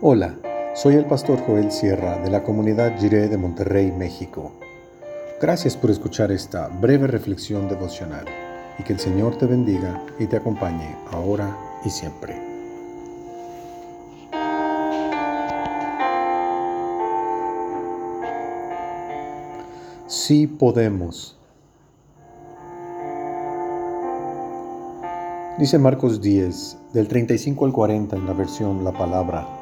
Hola, soy el pastor Joel Sierra de la comunidad Jiré de Monterrey, México. Gracias por escuchar esta breve reflexión devocional y que el Señor te bendiga y te acompañe ahora y siempre. Sí podemos. Dice Marcos 10, del 35 al 40 en la versión La Palabra.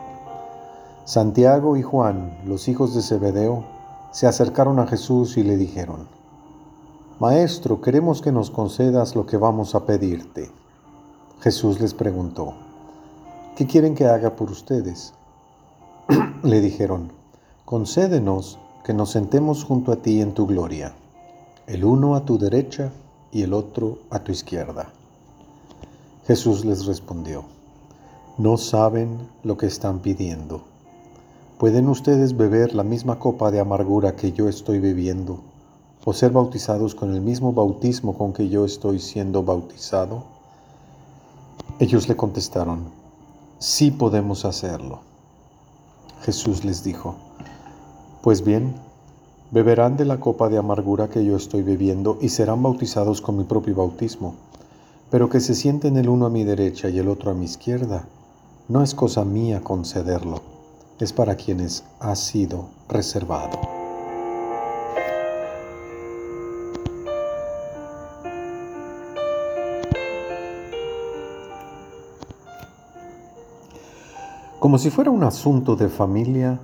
Santiago y Juan, los hijos de Zebedeo, se acercaron a Jesús y le dijeron, Maestro, queremos que nos concedas lo que vamos a pedirte. Jesús les preguntó, ¿qué quieren que haga por ustedes? le dijeron, concédenos que nos sentemos junto a ti en tu gloria, el uno a tu derecha y el otro a tu izquierda. Jesús les respondió, no saben lo que están pidiendo. ¿Pueden ustedes beber la misma copa de amargura que yo estoy bebiendo o ser bautizados con el mismo bautismo con que yo estoy siendo bautizado? Ellos le contestaron, sí podemos hacerlo. Jesús les dijo, pues bien, beberán de la copa de amargura que yo estoy bebiendo y serán bautizados con mi propio bautismo, pero que se sienten el uno a mi derecha y el otro a mi izquierda, no es cosa mía concederlo es para quienes ha sido reservado. Como si fuera un asunto de familia,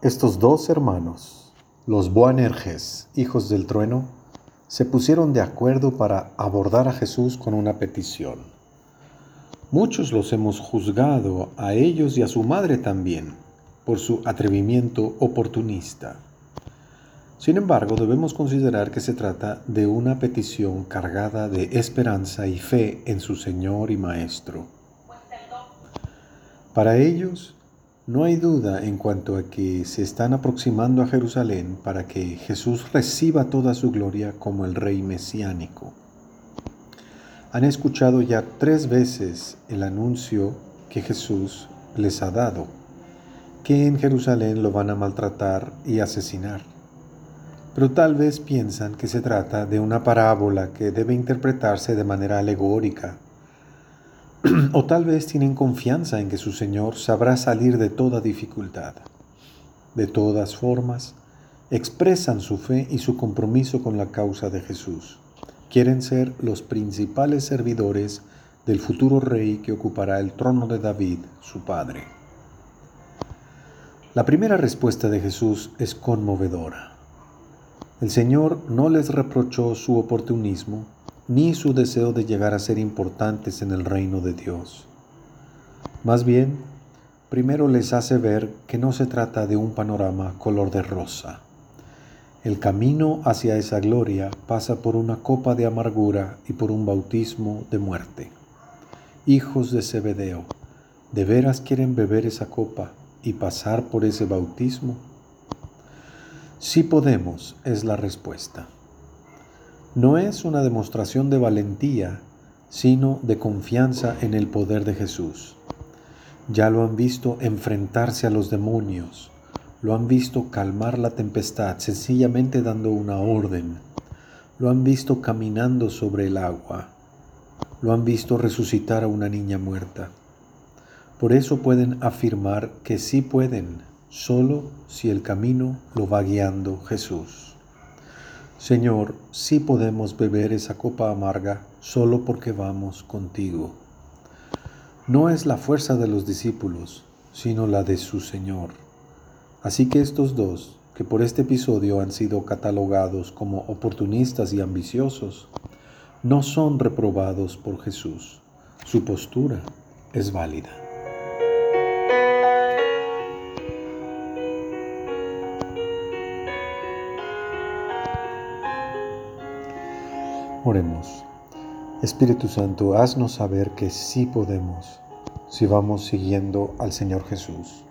estos dos hermanos, los Boanerges, hijos del trueno, se pusieron de acuerdo para abordar a Jesús con una petición. Muchos los hemos juzgado, a ellos y a su madre también, por su atrevimiento oportunista. Sin embargo, debemos considerar que se trata de una petición cargada de esperanza y fe en su Señor y Maestro. Para ellos, no hay duda en cuanto a que se están aproximando a Jerusalén para que Jesús reciba toda su gloria como el Rey mesiánico. Han escuchado ya tres veces el anuncio que Jesús les ha dado que en Jerusalén lo van a maltratar y asesinar. Pero tal vez piensan que se trata de una parábola que debe interpretarse de manera alegórica. o tal vez tienen confianza en que su Señor sabrá salir de toda dificultad. De todas formas, expresan su fe y su compromiso con la causa de Jesús. Quieren ser los principales servidores del futuro rey que ocupará el trono de David, su padre. La primera respuesta de Jesús es conmovedora. El Señor no les reprochó su oportunismo ni su deseo de llegar a ser importantes en el reino de Dios. Más bien, primero les hace ver que no se trata de un panorama color de rosa. El camino hacia esa gloria pasa por una copa de amargura y por un bautismo de muerte. Hijos de Zebedeo, ¿de veras quieren beber esa copa y pasar por ese bautismo? Sí podemos, es la respuesta. No es una demostración de valentía, sino de confianza en el poder de Jesús. Ya lo han visto enfrentarse a los demonios, lo han visto calmar la tempestad sencillamente dando una orden, lo han visto caminando sobre el agua, lo han visto resucitar a una niña muerta. Por eso pueden afirmar que sí pueden, solo si el camino lo va guiando Jesús. Señor, sí podemos beber esa copa amarga solo porque vamos contigo. No es la fuerza de los discípulos, sino la de su Señor. Así que estos dos, que por este episodio han sido catalogados como oportunistas y ambiciosos, no son reprobados por Jesús. Su postura es válida. Oremos. Espíritu Santo, haznos saber que sí podemos si vamos siguiendo al Señor Jesús.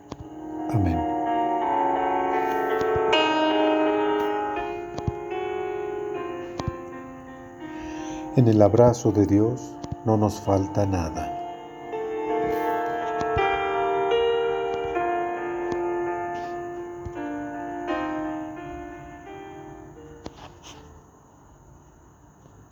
Amén. En el abrazo de Dios no nos falta nada.